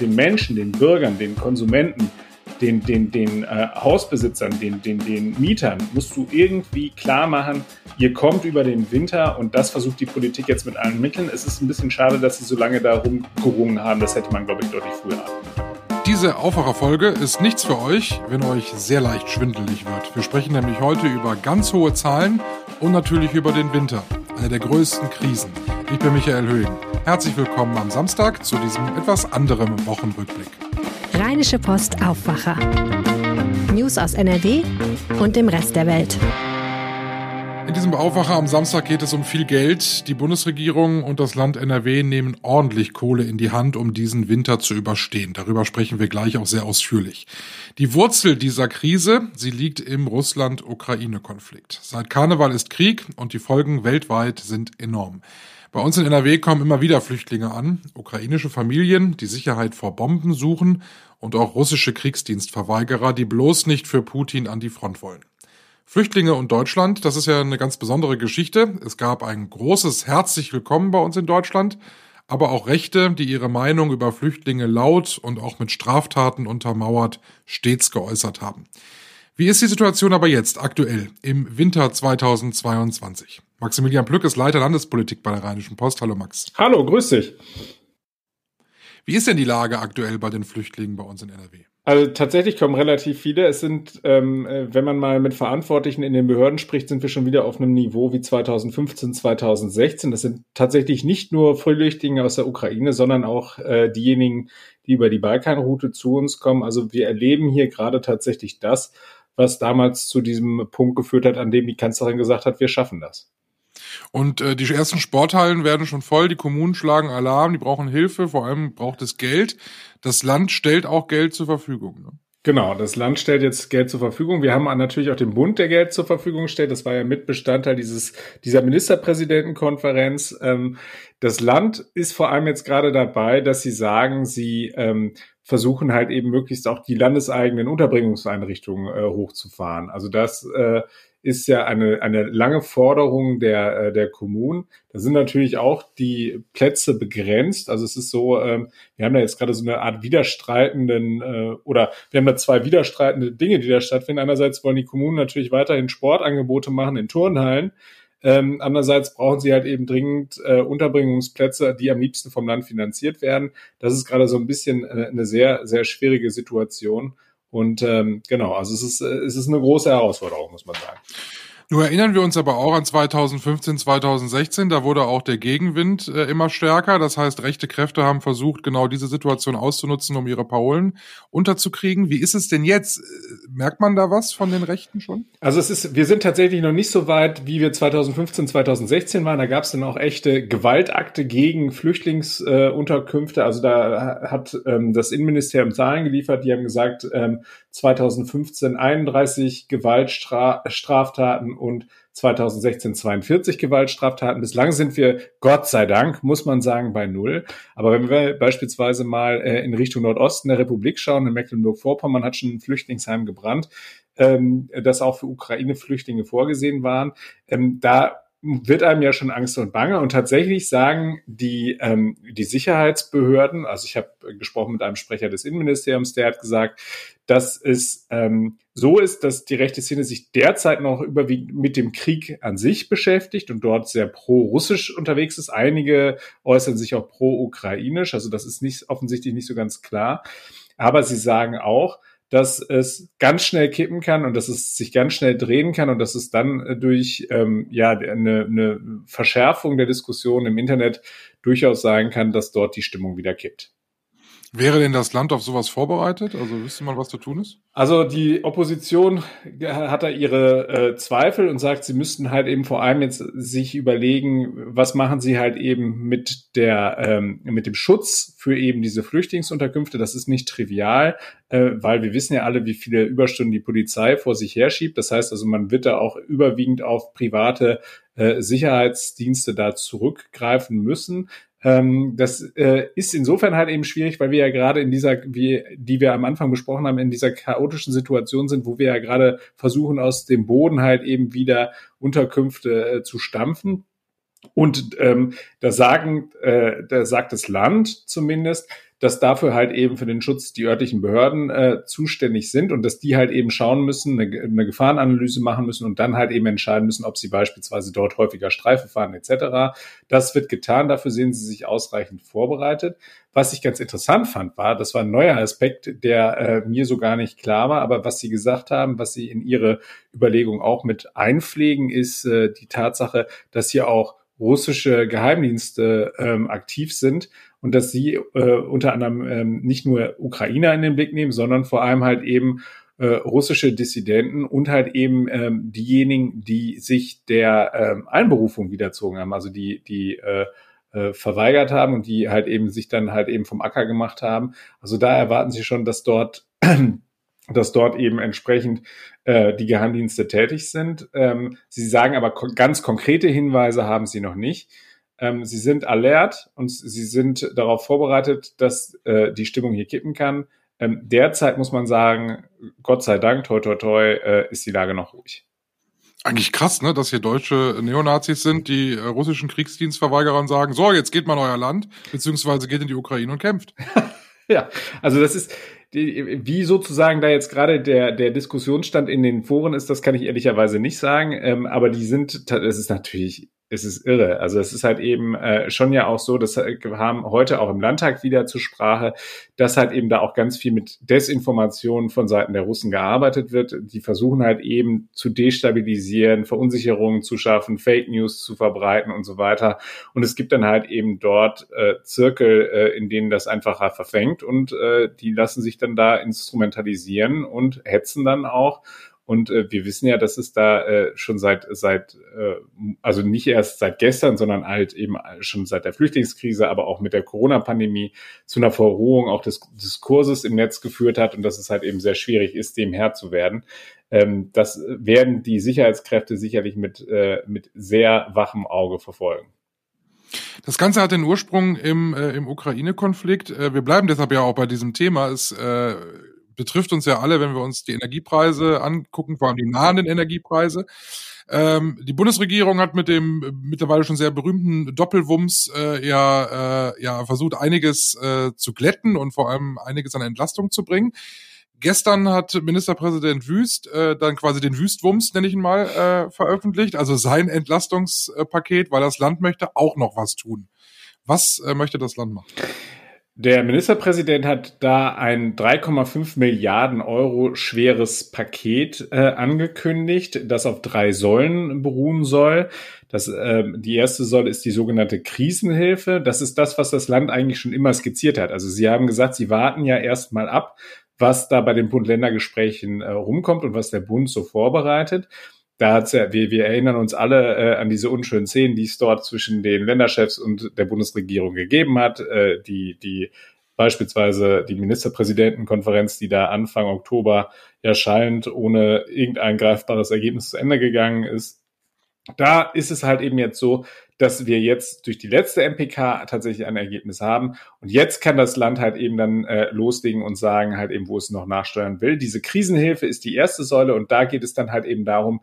den Menschen, den Bürgern, den Konsumenten, den, den, den äh, Hausbesitzern, den, den, den Mietern, musst du irgendwie klar machen, ihr kommt über den Winter und das versucht die Politik jetzt mit allen Mitteln. Es ist ein bisschen schade, dass sie so lange da rumgerungen haben. Das hätte man, glaube ich, deutlich früher haben diese Aufwacherfolge ist nichts für euch, wenn euch sehr leicht schwindelig wird. Wir sprechen nämlich heute über ganz hohe Zahlen und natürlich über den Winter, eine der größten Krisen. Ich bin Michael Höhing. Herzlich willkommen am Samstag zu diesem etwas anderen Wochenrückblick. Rheinische Post Aufwacher. News aus NRW und dem Rest der Welt. In diesem Aufwacher am Samstag geht es um viel Geld. Die Bundesregierung und das Land NRW nehmen ordentlich Kohle in die Hand, um diesen Winter zu überstehen. Darüber sprechen wir gleich auch sehr ausführlich. Die Wurzel dieser Krise, sie liegt im Russland-Ukraine-Konflikt. Seit Karneval ist Krieg und die Folgen weltweit sind enorm. Bei uns in NRW kommen immer wieder Flüchtlinge an, ukrainische Familien, die Sicherheit vor Bomben suchen und auch russische Kriegsdienstverweigerer, die bloß nicht für Putin an die Front wollen. Flüchtlinge und Deutschland, das ist ja eine ganz besondere Geschichte. Es gab ein großes herzlich willkommen bei uns in Deutschland, aber auch Rechte, die ihre Meinung über Flüchtlinge laut und auch mit Straftaten untermauert stets geäußert haben. Wie ist die Situation aber jetzt, aktuell, im Winter 2022? Maximilian Plück ist Leiter Landespolitik bei der Rheinischen Post. Hallo Max. Hallo, grüß dich. Wie ist denn die Lage aktuell bei den Flüchtlingen bei uns in NRW? Also tatsächlich kommen relativ viele. Es sind, ähm, äh, wenn man mal mit Verantwortlichen in den Behörden spricht, sind wir schon wieder auf einem Niveau wie 2015, 2016. Das sind tatsächlich nicht nur Flüchtlinge aus der Ukraine, sondern auch äh, diejenigen, die über die Balkanroute zu uns kommen. Also wir erleben hier gerade tatsächlich das, was damals zu diesem Punkt geführt hat, an dem die Kanzlerin gesagt hat, wir schaffen das. Und äh, die ersten Sporthallen werden schon voll, die Kommunen schlagen Alarm, die brauchen Hilfe, vor allem braucht es Geld. Das Land stellt auch Geld zur Verfügung. Ne? Genau, das Land stellt jetzt Geld zur Verfügung. Wir haben natürlich auch den Bund, der Geld zur Verfügung stellt. Das war ja Mitbestandteil dieses, dieser Ministerpräsidentenkonferenz. Ähm, das Land ist vor allem jetzt gerade dabei, dass sie sagen, sie ähm, versuchen halt eben möglichst auch die landeseigenen Unterbringungseinrichtungen äh, hochzufahren. Also das äh, ist ja eine, eine lange Forderung der, äh, der Kommunen. Da sind natürlich auch die Plätze begrenzt. Also es ist so, ähm, wir haben da jetzt gerade so eine Art widerstreitenden äh, oder wir haben da zwei widerstreitende Dinge, die da stattfinden. Einerseits wollen die Kommunen natürlich weiterhin Sportangebote machen in Turnhallen. Ähm, andererseits brauchen sie halt eben dringend äh, Unterbringungsplätze, die am liebsten vom Land finanziert werden. Das ist gerade so ein bisschen äh, eine sehr, sehr schwierige Situation. Und ähm, genau, also es ist, es ist eine große Herausforderung, muss man sagen. Nur erinnern wir uns aber auch an 2015, 2016, da wurde auch der Gegenwind äh, immer stärker. Das heißt, rechte Kräfte haben versucht, genau diese Situation auszunutzen, um ihre Parolen unterzukriegen. Wie ist es denn jetzt? Äh, merkt man da was von den Rechten schon? Also es ist, wir sind tatsächlich noch nicht so weit, wie wir 2015, 2016 waren. Da gab es dann auch echte Gewaltakte gegen Flüchtlingsunterkünfte. Äh, also da hat ähm, das Innenministerium Zahlen geliefert, die haben gesagt, ähm, 2015 31 Gewaltstraftaten und 2016 42 Gewaltstraftaten. Bislang sind wir, Gott sei Dank, muss man sagen, bei Null. Aber wenn wir beispielsweise mal äh, in Richtung Nordosten der Republik schauen, in Mecklenburg-Vorpommern hat schon ein Flüchtlingsheim gebrannt, ähm, das auch für Ukraine-Flüchtlinge vorgesehen waren. Ähm, da wird einem ja schon Angst und Bange. Und tatsächlich sagen die, ähm, die Sicherheitsbehörden, also ich habe gesprochen mit einem Sprecher des Innenministeriums, der hat gesagt, dass es ähm, so ist, dass die rechte Szene sich derzeit noch überwiegend mit dem Krieg an sich beschäftigt und dort sehr pro-russisch unterwegs ist. Einige äußern sich auch pro-ukrainisch, also das ist nicht offensichtlich nicht so ganz klar. Aber sie sagen auch, dass es ganz schnell kippen kann und dass es sich ganz schnell drehen kann und dass es dann äh, durch ähm, ja eine, eine Verschärfung der Diskussion im Internet durchaus sein kann, dass dort die Stimmung wieder kippt. Wäre denn das Land auf sowas vorbereitet? Also wüsste man, was zu tun ist? Also die Opposition hat da ihre äh, Zweifel und sagt, sie müssten halt eben vor allem jetzt sich überlegen, was machen sie halt eben mit der ähm, mit dem Schutz für eben diese Flüchtlingsunterkünfte. Das ist nicht trivial, äh, weil wir wissen ja alle, wie viele Überstunden die Polizei vor sich herschiebt. Das heißt also, man wird da auch überwiegend auf private äh, Sicherheitsdienste da zurückgreifen müssen. Ähm, das äh, ist insofern halt eben schwierig, weil wir ja gerade in dieser, wie, die wir am Anfang besprochen haben, in dieser chaotischen Situation sind, wo wir ja gerade versuchen, aus dem Boden halt eben wieder Unterkünfte äh, zu stampfen. Und ähm, da sagen, äh, da sagt das Land zumindest, dass dafür halt eben für den Schutz die örtlichen Behörden äh, zuständig sind und dass die halt eben schauen müssen, eine, eine Gefahrenanalyse machen müssen und dann halt eben entscheiden müssen, ob sie beispielsweise dort häufiger Streife fahren etc. Das wird getan, dafür sehen sie sich ausreichend vorbereitet. Was ich ganz interessant fand, war, das war ein neuer Aspekt, der äh, mir so gar nicht klar war, aber was Sie gesagt haben, was Sie in Ihre Überlegung auch mit einpflegen, ist äh, die Tatsache, dass hier auch russische Geheimdienste ähm, aktiv sind und dass sie äh, unter anderem ähm, nicht nur Ukrainer in den Blick nehmen, sondern vor allem halt eben äh, russische Dissidenten und halt eben ähm, diejenigen, die sich der ähm, Einberufung wiederzogen haben, also die, die äh, äh, verweigert haben und die halt eben sich dann halt eben vom Acker gemacht haben. Also da erwarten sie schon, dass dort dass dort eben entsprechend äh, die Geheimdienste tätig sind. Ähm, sie sagen aber ko ganz konkrete Hinweise haben sie noch nicht. Ähm, sie sind alert und sie sind darauf vorbereitet, dass äh, die Stimmung hier kippen kann. Ähm, derzeit muss man sagen, Gott sei Dank, toi toi toi, äh, ist die Lage noch ruhig. Eigentlich krass, ne, dass hier deutsche Neonazis sind, die äh, russischen Kriegsdienstverweigerern sagen, so, jetzt geht mal in euer Land, beziehungsweise geht in die Ukraine und kämpft. ja, also das ist, wie sozusagen da jetzt gerade der, der Diskussionsstand in den Foren ist, das kann ich ehrlicherweise nicht sagen. Ähm, aber die sind, es ist natürlich es ist irre. Also es ist halt eben äh, schon ja auch so, dass wir haben heute auch im Landtag wieder zur Sprache, dass halt eben da auch ganz viel mit Desinformation von Seiten der Russen gearbeitet wird. Die versuchen halt eben zu destabilisieren, Verunsicherungen zu schaffen, Fake News zu verbreiten und so weiter. Und es gibt dann halt eben dort äh, Zirkel, äh, in denen das einfacher verfängt und äh, die lassen sich dann da instrumentalisieren und hetzen dann auch. Und äh, wir wissen ja, dass es da äh, schon seit, seit äh, also nicht erst seit gestern, sondern halt eben schon seit der Flüchtlingskrise, aber auch mit der Corona-Pandemie zu einer Verrohung auch des Diskurses im Netz geführt hat und dass es halt eben sehr schwierig ist, dem Herr zu werden. Ähm, das werden die Sicherheitskräfte sicherlich mit, äh, mit sehr wachem Auge verfolgen. Das Ganze hat den Ursprung im, äh, im Ukraine-Konflikt. Äh, wir bleiben deshalb ja auch bei diesem Thema. Es äh, betrifft uns ja alle, wenn wir uns die Energiepreise angucken, vor allem die nahenden Energiepreise. Ähm, die Bundesregierung hat mit dem mittlerweile schon sehr berühmten Doppelwumms äh, ja, äh, ja versucht, einiges äh, zu glätten und vor allem einiges an Entlastung zu bringen. Gestern hat Ministerpräsident Wüst äh, dann quasi den Wüstwumms, nenne ich ihn mal, äh, veröffentlicht, also sein Entlastungspaket, weil das Land möchte auch noch was tun. Was äh, möchte das Land machen? Der Ministerpräsident hat da ein 3,5 Milliarden Euro schweres Paket äh, angekündigt, das auf drei Säulen beruhen soll. Das, äh, die erste Säule ist die sogenannte Krisenhilfe. Das ist das, was das Land eigentlich schon immer skizziert hat. Also Sie haben gesagt, Sie warten ja erstmal ab, was da bei den Bund-Länder-Gesprächen äh, rumkommt und was der Bund so vorbereitet da hat's ja, wir, wir erinnern uns alle äh, an diese unschönen Szenen, die es dort zwischen den Länderchefs und der Bundesregierung gegeben hat, äh, die, die beispielsweise die Ministerpräsidentenkonferenz, die da Anfang Oktober erscheint, ohne irgendein greifbares Ergebnis zu Ende gegangen ist. Da ist es halt eben jetzt so, dass wir jetzt durch die letzte MPK tatsächlich ein Ergebnis haben. Und jetzt kann das Land halt eben dann äh, loslegen und sagen halt eben, wo es noch nachsteuern will. Diese Krisenhilfe ist die erste Säule und da geht es dann halt eben darum,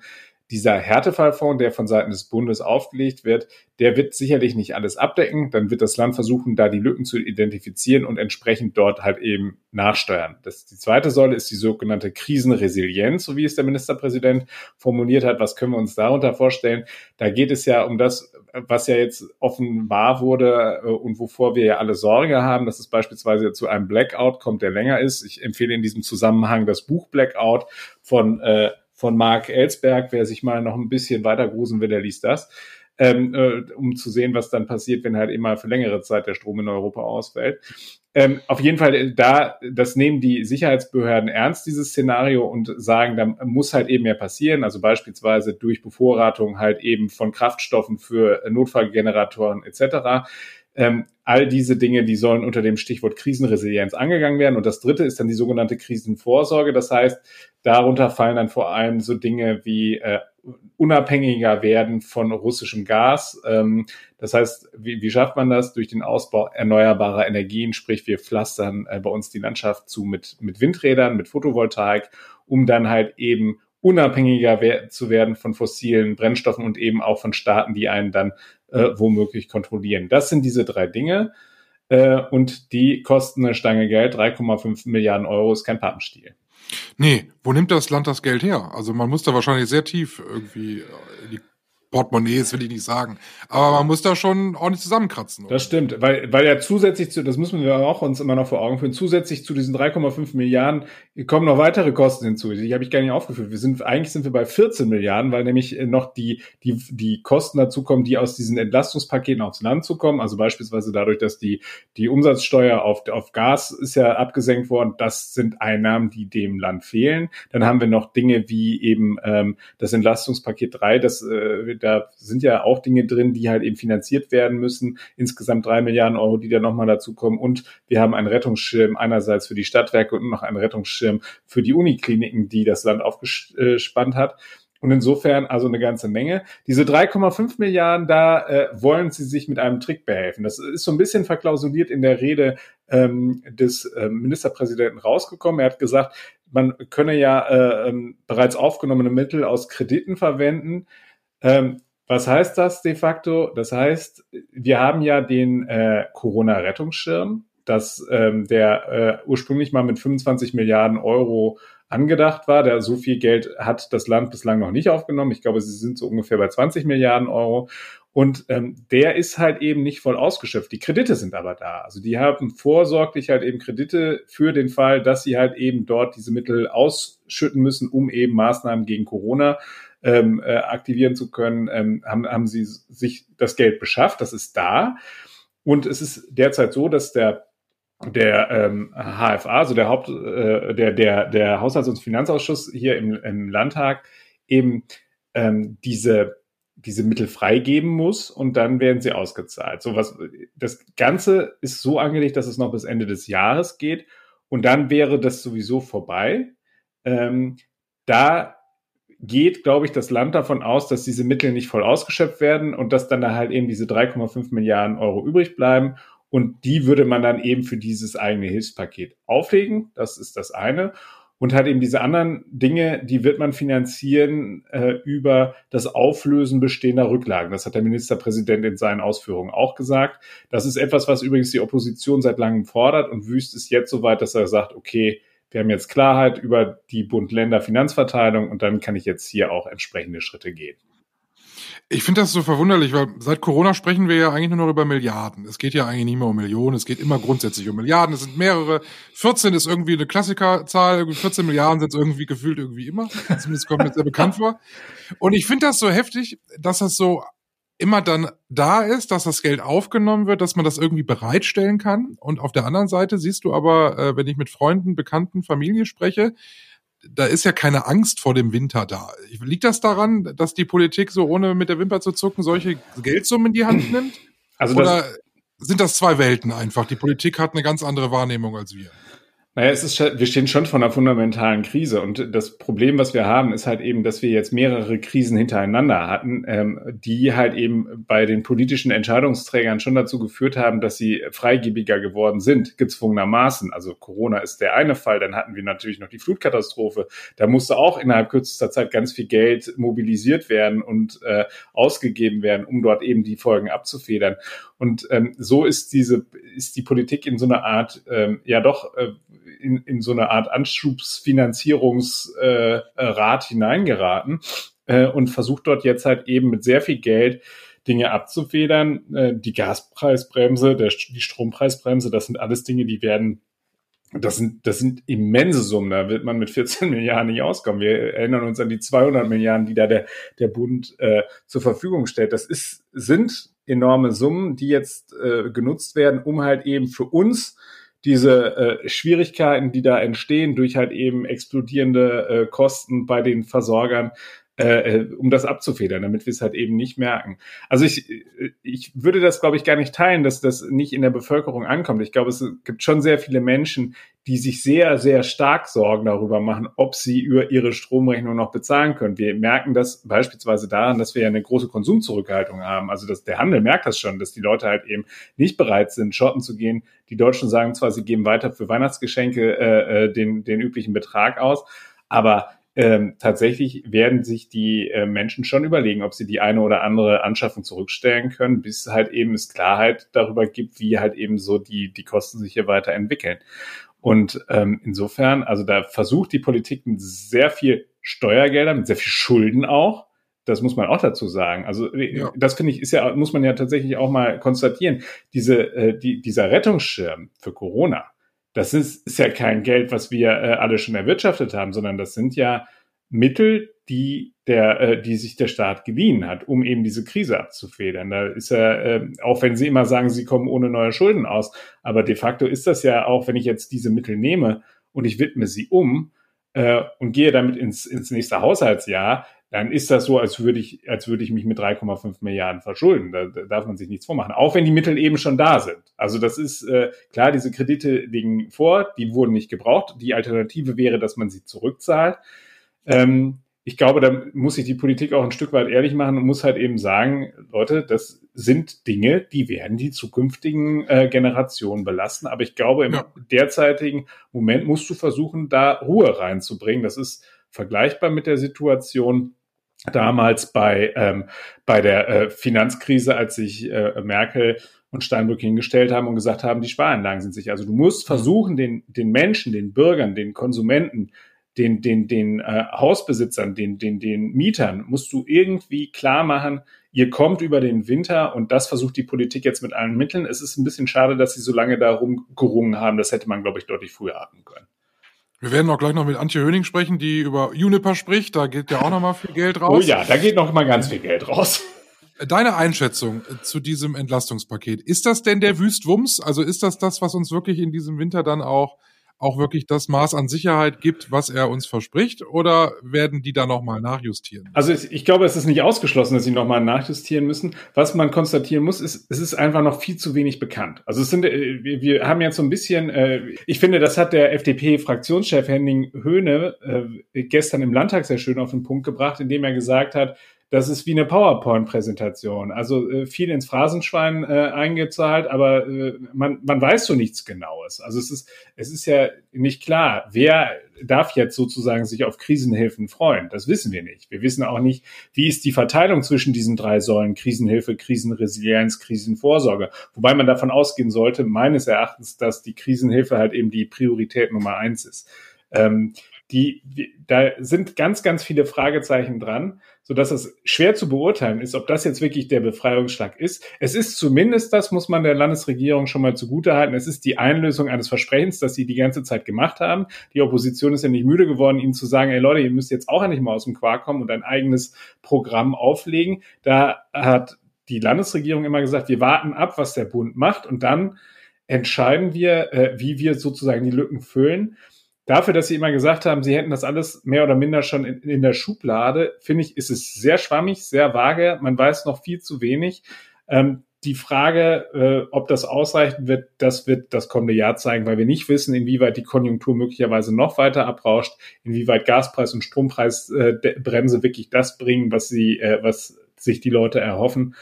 dieser Härtefallfonds, der von Seiten des Bundes aufgelegt wird, der wird sicherlich nicht alles abdecken. Dann wird das Land versuchen, da die Lücken zu identifizieren und entsprechend dort halt eben nachsteuern. Das, die zweite Säule ist die sogenannte Krisenresilienz, so wie es der Ministerpräsident formuliert hat. Was können wir uns darunter vorstellen? Da geht es ja um das, was ja jetzt offenbar wurde äh, und wovor wir ja alle Sorge haben, dass es beispielsweise zu einem Blackout kommt, der länger ist. Ich empfehle in diesem Zusammenhang das Buch Blackout von äh, von Mark Ellsberg. Wer sich mal noch ein bisschen weiter grusen will, der liest das. Ähm, äh, um zu sehen, was dann passiert, wenn halt immer für längere Zeit der Strom in Europa ausfällt. Ähm, auf jeden Fall, äh, da, das nehmen die Sicherheitsbehörden ernst, dieses Szenario, und sagen, da muss halt eben mehr passieren. Also beispielsweise durch Bevorratung halt eben von Kraftstoffen für Notfallgeneratoren etc. Ähm, all diese Dinge, die sollen unter dem Stichwort Krisenresilienz angegangen werden. Und das dritte ist dann die sogenannte Krisenvorsorge. Das heißt, darunter fallen dann vor allem so Dinge wie äh, unabhängiger werden von russischem Gas. Ähm, das heißt, wie, wie schafft man das? Durch den Ausbau erneuerbarer Energien, sprich wir pflastern äh, bei uns die Landschaft zu mit, mit Windrädern, mit Photovoltaik, um dann halt eben unabhängiger zu werden von fossilen Brennstoffen und eben auch von Staaten, die einen dann äh, womöglich kontrollieren. Das sind diese drei Dinge. Äh, und die kosten eine Stange Geld, 3,5 Milliarden Euro ist kein Pappenstiel. Nee, wo nimmt das Land das Geld her? Also man muss da wahrscheinlich sehr tief irgendwie in die Portemonnaies will ich nicht sagen. Aber man muss da schon ordentlich zusammenkratzen. Oder? Das stimmt, weil, weil ja zusätzlich zu, das müssen wir auch uns immer noch vor Augen führen, zusätzlich zu diesen 3,5 Milliarden kommen noch weitere Kosten hinzu. Die habe ich gar nicht aufgeführt. Wir sind, eigentlich sind wir bei 14 Milliarden, weil nämlich noch die, die, die Kosten dazu kommen, die aus diesen Entlastungspaketen aufs Land zu kommen. Also beispielsweise dadurch, dass die, die Umsatzsteuer auf, auf Gas ist ja abgesenkt worden. Das sind Einnahmen, die dem Land fehlen. Dann haben wir noch Dinge wie eben ähm, das Entlastungspaket 3, das äh, da sind ja auch Dinge drin, die halt eben finanziert werden müssen. Insgesamt drei Milliarden Euro, die da nochmal dazu kommen. Und wir haben einen Rettungsschirm einerseits für die Stadtwerke und noch einen Rettungsschirm für die Unikliniken, die das Land aufgespannt hat. Und insofern also eine ganze Menge. Diese 3,5 Milliarden, da äh, wollen sie sich mit einem Trick behelfen. Das ist so ein bisschen verklausuliert in der Rede ähm, des äh, Ministerpräsidenten rausgekommen. Er hat gesagt, man könne ja äh, ähm, bereits aufgenommene Mittel aus Krediten verwenden. Ähm, was heißt das de facto? Das heißt, wir haben ja den äh, Corona-Rettungsschirm, dass ähm, der äh, ursprünglich mal mit 25 Milliarden Euro angedacht war. Der so viel Geld hat das Land bislang noch nicht aufgenommen. Ich glaube, sie sind so ungefähr bei 20 Milliarden Euro. Und ähm, der ist halt eben nicht voll ausgeschöpft. Die Kredite sind aber da. Also die haben vorsorglich halt eben Kredite für den Fall, dass sie halt eben dort diese Mittel ausschütten müssen, um eben Maßnahmen gegen Corona ähm, äh, aktivieren zu können, ähm, haben, haben sie sich das Geld beschafft. Das ist da. Und es ist derzeit so, dass der der ähm, HFA, also der Haupt, äh, der der der Haushalts- und Finanzausschuss hier im, im Landtag eben ähm, diese diese Mittel freigeben muss und dann werden sie ausgezahlt. So was, das Ganze ist so angelegt, dass es noch bis Ende des Jahres geht und dann wäre das sowieso vorbei. Ähm, da geht, glaube ich, das Land davon aus, dass diese Mittel nicht voll ausgeschöpft werden und dass dann da halt eben diese 3,5 Milliarden Euro übrig bleiben. Und die würde man dann eben für dieses eigene Hilfspaket auflegen. Das ist das eine. Und halt eben diese anderen Dinge, die wird man finanzieren äh, über das Auflösen bestehender Rücklagen. Das hat der Ministerpräsident in seinen Ausführungen auch gesagt. Das ist etwas, was übrigens die Opposition seit langem fordert und Wüst ist jetzt soweit, dass er sagt, okay, wir haben jetzt Klarheit über die Bund-Länder-Finanzverteilung und dann kann ich jetzt hier auch entsprechende Schritte gehen. Ich finde das so verwunderlich, weil seit Corona sprechen wir ja eigentlich nur noch über Milliarden. Es geht ja eigentlich nicht mehr um Millionen, es geht immer grundsätzlich um Milliarden. Es sind mehrere. 14 ist irgendwie eine Klassikerzahl, 14 Milliarden sind irgendwie gefühlt irgendwie immer. Zumindest kommt mir sehr bekannt vor. Und ich finde das so heftig, dass das so immer dann da ist, dass das Geld aufgenommen wird, dass man das irgendwie bereitstellen kann. Und auf der anderen Seite siehst du aber, äh, wenn ich mit Freunden, Bekannten, Familie spreche, da ist ja keine Angst vor dem Winter da. Liegt das daran, dass die Politik so ohne mit der Wimper zu zucken solche Geldsummen in die Hand nimmt? Also Oder sind das zwei Welten einfach? Die Politik hat eine ganz andere Wahrnehmung als wir. Naja, es ist, wir stehen schon vor einer fundamentalen Krise und das Problem, was wir haben, ist halt eben, dass wir jetzt mehrere Krisen hintereinander hatten, ähm, die halt eben bei den politischen Entscheidungsträgern schon dazu geführt haben, dass sie freigebiger geworden sind, gezwungenermaßen. Also Corona ist der eine Fall, dann hatten wir natürlich noch die Flutkatastrophe. Da musste auch innerhalb kürzester Zeit ganz viel Geld mobilisiert werden und äh, ausgegeben werden, um dort eben die Folgen abzufedern. Und ähm, so ist diese, ist die Politik in so einer Art, ähm, ja doch, äh, in, in so eine Art Anschubsfinanzierungsrat äh, hineingeraten äh, und versucht dort jetzt halt eben mit sehr viel Geld Dinge abzufedern. Äh, die Gaspreisbremse, der, die Strompreisbremse, das sind alles Dinge, die werden das sind, das sind immense Summen. Da wird man mit 14 Milliarden nicht auskommen. Wir erinnern uns an die 200 Milliarden, die da der, der Bund äh, zur Verfügung stellt. Das ist, sind enorme Summen, die jetzt äh, genutzt werden, um halt eben für uns diese äh, Schwierigkeiten, die da entstehen durch halt eben explodierende äh, Kosten bei den Versorgern, äh, äh, um das abzufedern, damit wir es halt eben nicht merken. Also ich, ich würde das, glaube ich, gar nicht teilen, dass das nicht in der Bevölkerung ankommt. Ich glaube, es gibt schon sehr viele Menschen, die sich sehr, sehr stark Sorgen darüber machen, ob sie über ihre Stromrechnung noch bezahlen können. Wir merken das beispielsweise daran, dass wir ja eine große Konsumzurückhaltung haben. Also dass der Handel merkt das schon, dass die Leute halt eben nicht bereit sind, shoppen zu gehen. Die Deutschen sagen zwar, sie geben weiter für Weihnachtsgeschenke äh, äh den, den üblichen Betrag aus, aber ähm, tatsächlich werden sich die äh, Menschen schon überlegen, ob sie die eine oder andere Anschaffung zurückstellen können, bis halt eben es Klarheit darüber gibt, wie halt eben so die, die Kosten sich hier weiterentwickeln. Und ähm, insofern, also da versucht die Politik mit sehr viel Steuergeldern, mit sehr viel Schulden auch, das muss man auch dazu sagen. Also äh, ja. das finde ich ist ja muss man ja tatsächlich auch mal konstatieren. Diese äh, die, dieser Rettungsschirm für Corona, das ist, ist ja kein Geld, was wir äh, alle schon erwirtschaftet haben, sondern das sind ja Mittel, die der, äh, die sich der Staat geliehen hat, um eben diese Krise abzufedern. Da ist ja, äh, auch wenn Sie immer sagen, Sie kommen ohne neue Schulden aus, aber de facto ist das ja auch, wenn ich jetzt diese Mittel nehme und ich widme sie um äh, und gehe damit ins, ins nächste Haushaltsjahr, dann ist das so, als würde ich, als würde ich mich mit 3,5 Milliarden verschulden. Da, da, darf man sich nichts vormachen. Auch wenn die Mittel eben schon da sind. Also das ist äh, klar, diese Kredite liegen vor, die wurden nicht gebraucht. Die Alternative wäre, dass man sie zurückzahlt. Ähm, ich glaube, da muss sich die Politik auch ein Stück weit ehrlich machen und muss halt eben sagen, Leute, das sind Dinge, die werden die zukünftigen äh, Generationen belasten. Aber ich glaube, im ja. derzeitigen Moment musst du versuchen, da Ruhe reinzubringen. Das ist vergleichbar mit der Situation, damals bei, ähm, bei der äh, Finanzkrise, als sich äh, Merkel und Steinbrück hingestellt haben und gesagt haben, die Spareinlagen sind sicher. Also du musst versuchen, den, den Menschen, den Bürgern, den Konsumenten, den, den, den äh, Hausbesitzern, den, den, den Mietern, musst du irgendwie klar machen, ihr kommt über den Winter und das versucht die Politik jetzt mit allen Mitteln. Es ist ein bisschen schade, dass sie so lange darum gerungen haben. Das hätte man, glaube ich, deutlich früher atmen können. Wir werden auch gleich noch mit Antje Höning sprechen, die über Juniper spricht. Da geht ja auch noch mal viel Geld raus. Oh ja, da geht noch mal ganz viel Geld raus. Deine Einschätzung zu diesem Entlastungspaket. Ist das denn der Wüstwumms? Also ist das das, was uns wirklich in diesem Winter dann auch auch wirklich das Maß an Sicherheit gibt, was er uns verspricht, oder werden die da nochmal nachjustieren? Also ich glaube, es ist nicht ausgeschlossen, dass sie nochmal nachjustieren müssen. Was man konstatieren muss, ist, es ist einfach noch viel zu wenig bekannt. Also es sind, äh, wir haben jetzt so ein bisschen, äh, ich finde, das hat der FDP-Fraktionschef Henning Höhne äh, gestern im Landtag sehr schön auf den Punkt gebracht, indem er gesagt hat, das ist wie eine PowerPoint-Präsentation. Also äh, viel ins Phrasenschwein äh, eingezahlt, aber äh, man, man weiß so nichts Genaues. Also es ist, es ist ja nicht klar, wer darf jetzt sozusagen sich auf Krisenhilfen freuen. Das wissen wir nicht. Wir wissen auch nicht, wie ist die Verteilung zwischen diesen drei Säulen Krisenhilfe, Krisenresilienz, Krisenvorsorge. Wobei man davon ausgehen sollte, meines Erachtens, dass die Krisenhilfe halt eben die Priorität Nummer eins ist. Ähm, die, die, da sind ganz, ganz viele Fragezeichen dran so dass es schwer zu beurteilen ist, ob das jetzt wirklich der Befreiungsschlag ist. Es ist zumindest, das muss man der Landesregierung schon mal zugutehalten, es ist die Einlösung eines Versprechens, das sie die ganze Zeit gemacht haben. Die Opposition ist ja nicht müde geworden, ihnen zu sagen, ey Leute, ihr müsst jetzt auch endlich mal aus dem Quark kommen und ein eigenes Programm auflegen. Da hat die Landesregierung immer gesagt, wir warten ab, was der Bund macht und dann entscheiden wir, äh, wie wir sozusagen die Lücken füllen dafür, dass sie immer gesagt haben, sie hätten das alles mehr oder minder schon in, in der Schublade, finde ich, ist es sehr schwammig, sehr vage. Man weiß noch viel zu wenig. Ähm, die Frage, äh, ob das ausreichen wird, das wird das kommende Jahr zeigen, weil wir nicht wissen, inwieweit die Konjunktur möglicherweise noch weiter abrauscht, inwieweit Gaspreis und Strompreisbremse äh, wirklich das bringen, was sie, äh, was sich die Leute erhoffen.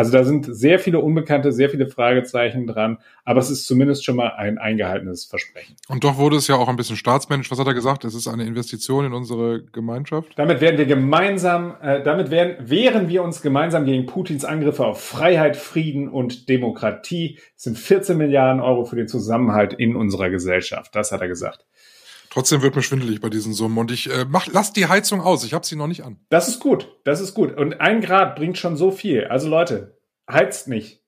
Also da sind sehr viele Unbekannte, sehr viele Fragezeichen dran, aber es ist zumindest schon mal ein eingehaltenes Versprechen. Und doch wurde es ja auch ein bisschen staatsmännisch. Was hat er gesagt? Es ist eine Investition in unsere Gemeinschaft. Damit werden wir gemeinsam, äh, damit werden, wehren wir uns gemeinsam gegen Putins Angriffe auf Freiheit, Frieden und Demokratie. Es sind 14 Milliarden Euro für den Zusammenhalt in unserer Gesellschaft. Das hat er gesagt. Trotzdem wird mir schwindelig bei diesen Summen und ich äh, mach, lass die Heizung aus. Ich habe sie noch nicht an. Das ist gut. Das ist gut. Und ein Grad bringt schon so viel. Also Leute, heizt nicht.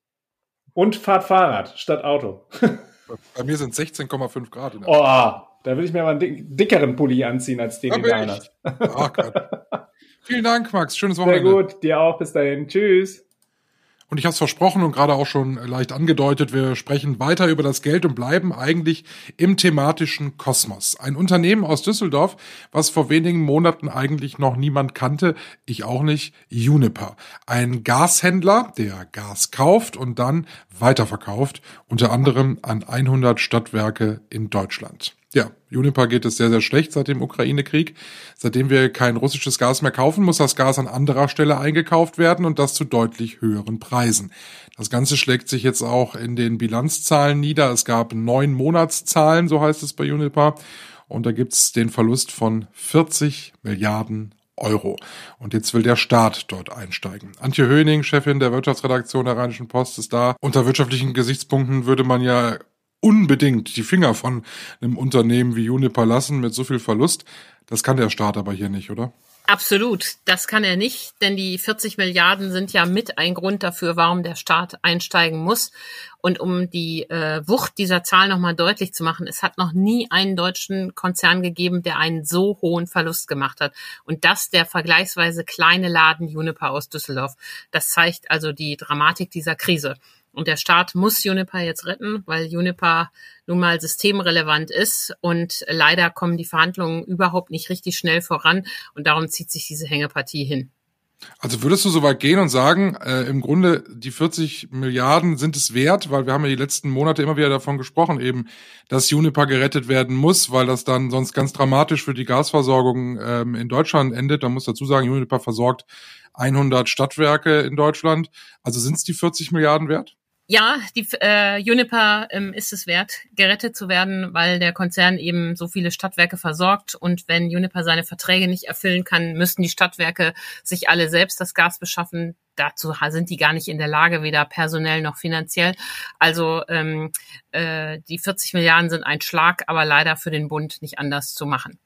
Und fahrt Fahrrad statt Auto. bei mir sind 16,5 Grad. oh, da will ich mir aber einen dickeren Pulli anziehen als den, den du hast. Oh Gott. Vielen Dank, Max. Schönes Wochenende. Sehr gut. Dir auch. Bis dahin. Tschüss. Und ich habe es versprochen und gerade auch schon leicht angedeutet, wir sprechen weiter über das Geld und bleiben eigentlich im thematischen Kosmos. Ein Unternehmen aus Düsseldorf, was vor wenigen Monaten eigentlich noch niemand kannte, ich auch nicht, Uniper. Ein Gashändler, der Gas kauft und dann weiterverkauft, unter anderem an 100 Stadtwerke in Deutschland. Ja, Uniper geht es sehr, sehr schlecht seit dem Ukraine-Krieg. Seitdem wir kein russisches Gas mehr kaufen, muss das Gas an anderer Stelle eingekauft werden und das zu deutlich höheren Preisen. Das Ganze schlägt sich jetzt auch in den Bilanzzahlen nieder. Es gab neun Monatszahlen, so heißt es bei Uniper. und da gibt's den Verlust von 40 Milliarden Euro. Und jetzt will der Staat dort einsteigen. Antje Höning, Chefin der Wirtschaftsredaktion der Rheinischen Post, ist da. Unter wirtschaftlichen Gesichtspunkten würde man ja unbedingt die Finger von einem Unternehmen wie Juniper lassen mit so viel Verlust. Das kann der Staat aber hier nicht, oder? Absolut, das kann er nicht, denn die 40 Milliarden sind ja mit ein Grund dafür, warum der Staat einsteigen muss. Und um die äh, Wucht dieser Zahl nochmal deutlich zu machen, es hat noch nie einen deutschen Konzern gegeben, der einen so hohen Verlust gemacht hat. Und das der vergleichsweise kleine Laden Juniper aus Düsseldorf. Das zeigt also die Dramatik dieser Krise. Und der Staat muss Juniper jetzt retten, weil Juniper nun mal systemrelevant ist. Und leider kommen die Verhandlungen überhaupt nicht richtig schnell voran. Und darum zieht sich diese Hängepartie hin. Also würdest du so weit gehen und sagen, äh, im Grunde die 40 Milliarden sind es wert, weil wir haben ja die letzten Monate immer wieder davon gesprochen, eben, dass Juniper gerettet werden muss, weil das dann sonst ganz dramatisch für die Gasversorgung ähm, in Deutschland endet. Da muss dazu sagen, Juniper versorgt 100 Stadtwerke in Deutschland. Also sind es die 40 Milliarden wert? Ja, die äh, Juniper ähm, ist es wert, gerettet zu werden, weil der Konzern eben so viele Stadtwerke versorgt. Und wenn Juniper seine Verträge nicht erfüllen kann, müssten die Stadtwerke sich alle selbst das Gas beschaffen. Dazu sind die gar nicht in der Lage, weder personell noch finanziell. Also ähm, äh, die 40 Milliarden sind ein Schlag, aber leider für den Bund nicht anders zu machen.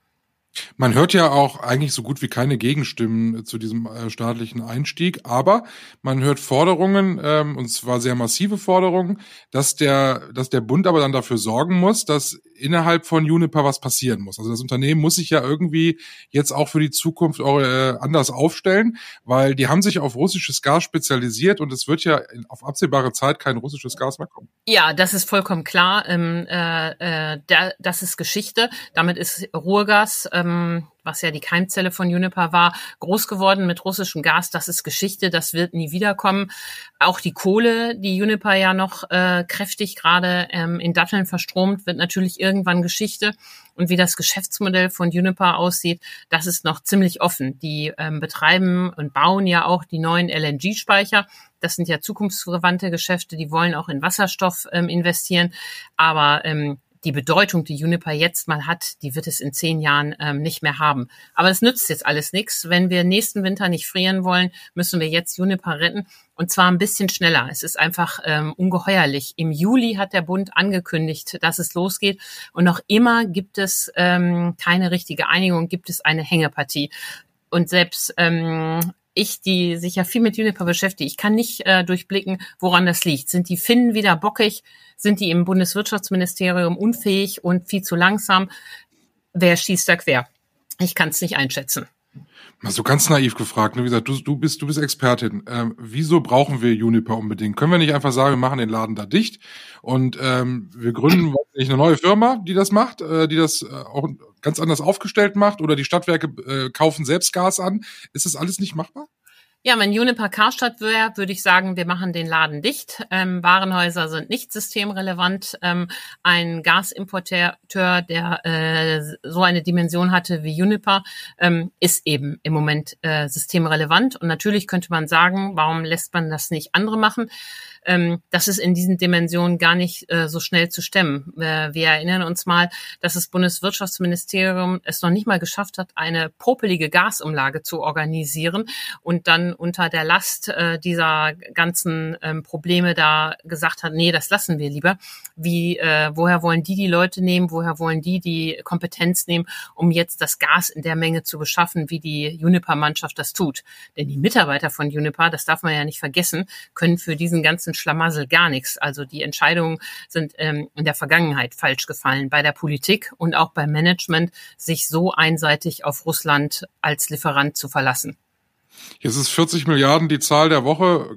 Man hört ja auch eigentlich so gut wie keine Gegenstimmen zu diesem äh, staatlichen Einstieg, aber man hört Forderungen, ähm, und zwar sehr massive Forderungen, dass der, dass der Bund aber dann dafür sorgen muss, dass innerhalb von Juniper was passieren muss. Also das Unternehmen muss sich ja irgendwie jetzt auch für die Zukunft äh, anders aufstellen, weil die haben sich auf russisches Gas spezialisiert und es wird ja auf absehbare Zeit kein russisches Gas mehr kommen. Ja, das ist vollkommen klar. Ähm, äh, äh, da, das ist Geschichte. Damit ist Ruhrgas ähm, ähm, was ja die Keimzelle von Juniper war, groß geworden mit russischem Gas. Das ist Geschichte, das wird nie wiederkommen. Auch die Kohle, die Juniper ja noch äh, kräftig gerade ähm, in Datteln verstromt, wird natürlich irgendwann Geschichte. Und wie das Geschäftsmodell von Juniper aussieht, das ist noch ziemlich offen. Die ähm, betreiben und bauen ja auch die neuen LNG-Speicher. Das sind ja zukunftsverwandte Geschäfte, die wollen auch in Wasserstoff ähm, investieren. Aber ähm, die Bedeutung, die Juniper jetzt mal hat, die wird es in zehn Jahren ähm, nicht mehr haben. Aber es nützt jetzt alles nichts. Wenn wir nächsten Winter nicht frieren wollen, müssen wir jetzt Juniper retten. Und zwar ein bisschen schneller. Es ist einfach ähm, ungeheuerlich. Im Juli hat der Bund angekündigt, dass es losgeht. Und noch immer gibt es ähm, keine richtige Einigung, gibt es eine Hängepartie. Und selbst ähm, ich, die sich ja viel mit Juniper beschäftige, ich kann nicht äh, durchblicken, woran das liegt. Sind die Finnen wieder bockig? Sind die im Bundeswirtschaftsministerium unfähig und viel zu langsam? Wer schießt da quer? Ich kann es nicht einschätzen. Mal so ganz naiv gefragt, ne? wie gesagt, du, du bist du bist Expertin. Ähm, wieso brauchen wir Juniper unbedingt? Können wir nicht einfach sagen, wir machen den Laden da dicht und ähm, wir gründen nicht eine neue Firma, die das macht, äh, die das äh, auch ganz anders aufgestellt macht oder die Stadtwerke äh, kaufen selbst Gas an? Ist das alles nicht machbar? Ja, wenn Juniper Karstadt wäre, würde ich sagen, wir machen den Laden dicht. Ähm, Warenhäuser sind nicht systemrelevant. Ähm, ein Gasimporteur, der äh, so eine Dimension hatte wie Juniper, ähm, ist eben im Moment äh, systemrelevant. Und natürlich könnte man sagen, warum lässt man das nicht andere machen? Ähm, das ist in diesen Dimensionen gar nicht äh, so schnell zu stemmen. Äh, wir erinnern uns mal, dass das Bundeswirtschaftsministerium es noch nicht mal geschafft hat, eine popelige Gasumlage zu organisieren und dann unter der Last äh, dieser ganzen ähm, Probleme da gesagt hat, nee, das lassen wir lieber. Wie, äh, woher wollen die die Leute nehmen? Woher wollen die die Kompetenz nehmen, um jetzt das Gas in der Menge zu beschaffen, wie die Juniper-Mannschaft das tut? Denn die Mitarbeiter von Juniper, das darf man ja nicht vergessen, können für diesen ganzen Schlamassel gar nichts. Also die Entscheidungen sind ähm, in der Vergangenheit falsch gefallen bei der Politik und auch beim Management, sich so einseitig auf Russland als Lieferant zu verlassen. Jetzt ist 40 Milliarden die Zahl der Woche.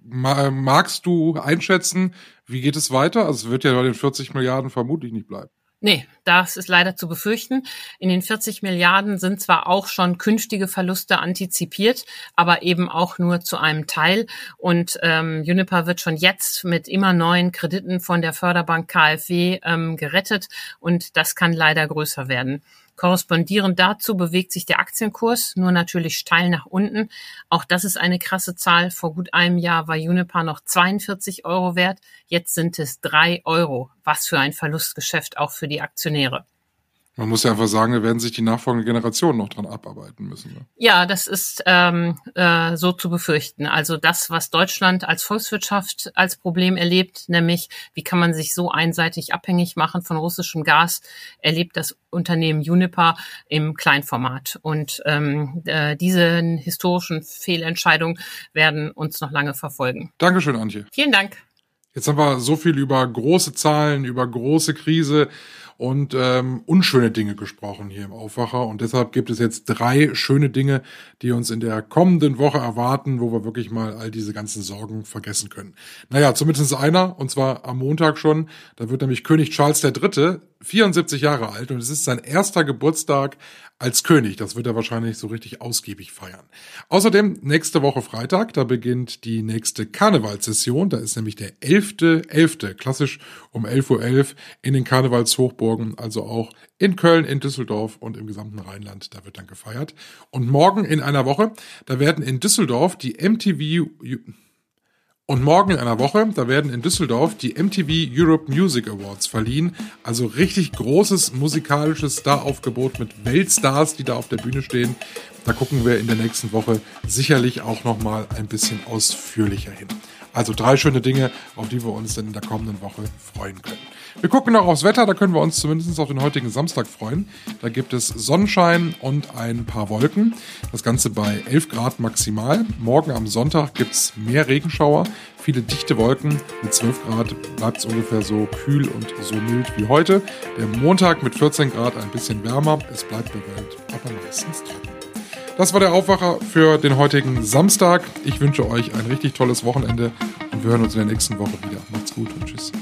Magst du einschätzen, wie geht es weiter? Also es wird ja bei den 40 Milliarden vermutlich nicht bleiben. Nee, das ist leider zu befürchten. In den 40 Milliarden sind zwar auch schon künftige Verluste antizipiert, aber eben auch nur zu einem Teil. Und ähm, Juniper wird schon jetzt mit immer neuen Krediten von der Förderbank KfW ähm, gerettet und das kann leider größer werden. Korrespondierend dazu bewegt sich der Aktienkurs nur natürlich steil nach unten. Auch das ist eine krasse Zahl. Vor gut einem Jahr war Juniper noch 42 Euro wert. Jetzt sind es drei Euro. Was für ein Verlustgeschäft auch für die Aktionäre. Man muss ja einfach sagen, da werden sich die nachfolgenden Generationen noch dran abarbeiten müssen. Ne? Ja, das ist ähm, äh, so zu befürchten. Also das, was Deutschland als Volkswirtschaft als Problem erlebt, nämlich wie kann man sich so einseitig abhängig machen von russischem Gas, erlebt das Unternehmen Uniper im Kleinformat. Und ähm, äh, diese historischen Fehlentscheidungen werden uns noch lange verfolgen. Dankeschön, Antje. Vielen Dank. Jetzt haben wir so viel über große Zahlen, über große Krise und ähm, unschöne Dinge gesprochen hier im Aufwacher. Und deshalb gibt es jetzt drei schöne Dinge, die uns in der kommenden Woche erwarten, wo wir wirklich mal all diese ganzen Sorgen vergessen können. Naja, zumindest einer, und zwar am Montag schon. Da wird nämlich König Charles III. 74 Jahre alt und es ist sein erster Geburtstag als König. Das wird er wahrscheinlich so richtig ausgiebig feiern. Außerdem nächste Woche Freitag, da beginnt die nächste Karnevalssession. Da ist nämlich der 11.11., .11., klassisch um 11.11 Uhr .11 in den Karnevalshochburgen, also auch in Köln, in Düsseldorf und im gesamten Rheinland. Da wird dann gefeiert. Und morgen in einer Woche, da werden in Düsseldorf die MTV und morgen in einer Woche, da werden in Düsseldorf die MTV Europe Music Awards verliehen. Also richtig großes musikalisches Staraufgebot mit Weltstars, die da auf der Bühne stehen. Da gucken wir in der nächsten Woche sicherlich auch nochmal ein bisschen ausführlicher hin. Also drei schöne Dinge, auf die wir uns in der kommenden Woche freuen können. Wir gucken noch aufs Wetter, da können wir uns zumindest auf den heutigen Samstag freuen. Da gibt es Sonnenschein und ein paar Wolken. Das Ganze bei 11 Grad maximal. Morgen am Sonntag gibt es mehr Regenschauer, viele dichte Wolken. Mit 12 Grad bleibt es ungefähr so kühl und so mild wie heute. Der Montag mit 14 Grad ein bisschen wärmer. Es bleibt bewölkt, aber meistens trocken. Das war der Aufwacher für den heutigen Samstag. Ich wünsche euch ein richtig tolles Wochenende und wir hören uns in der nächsten Woche wieder. Macht's gut und tschüss.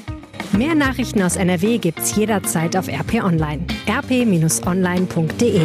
Mehr Nachrichten aus NRW gibt's jederzeit auf RP Online. rp-online.de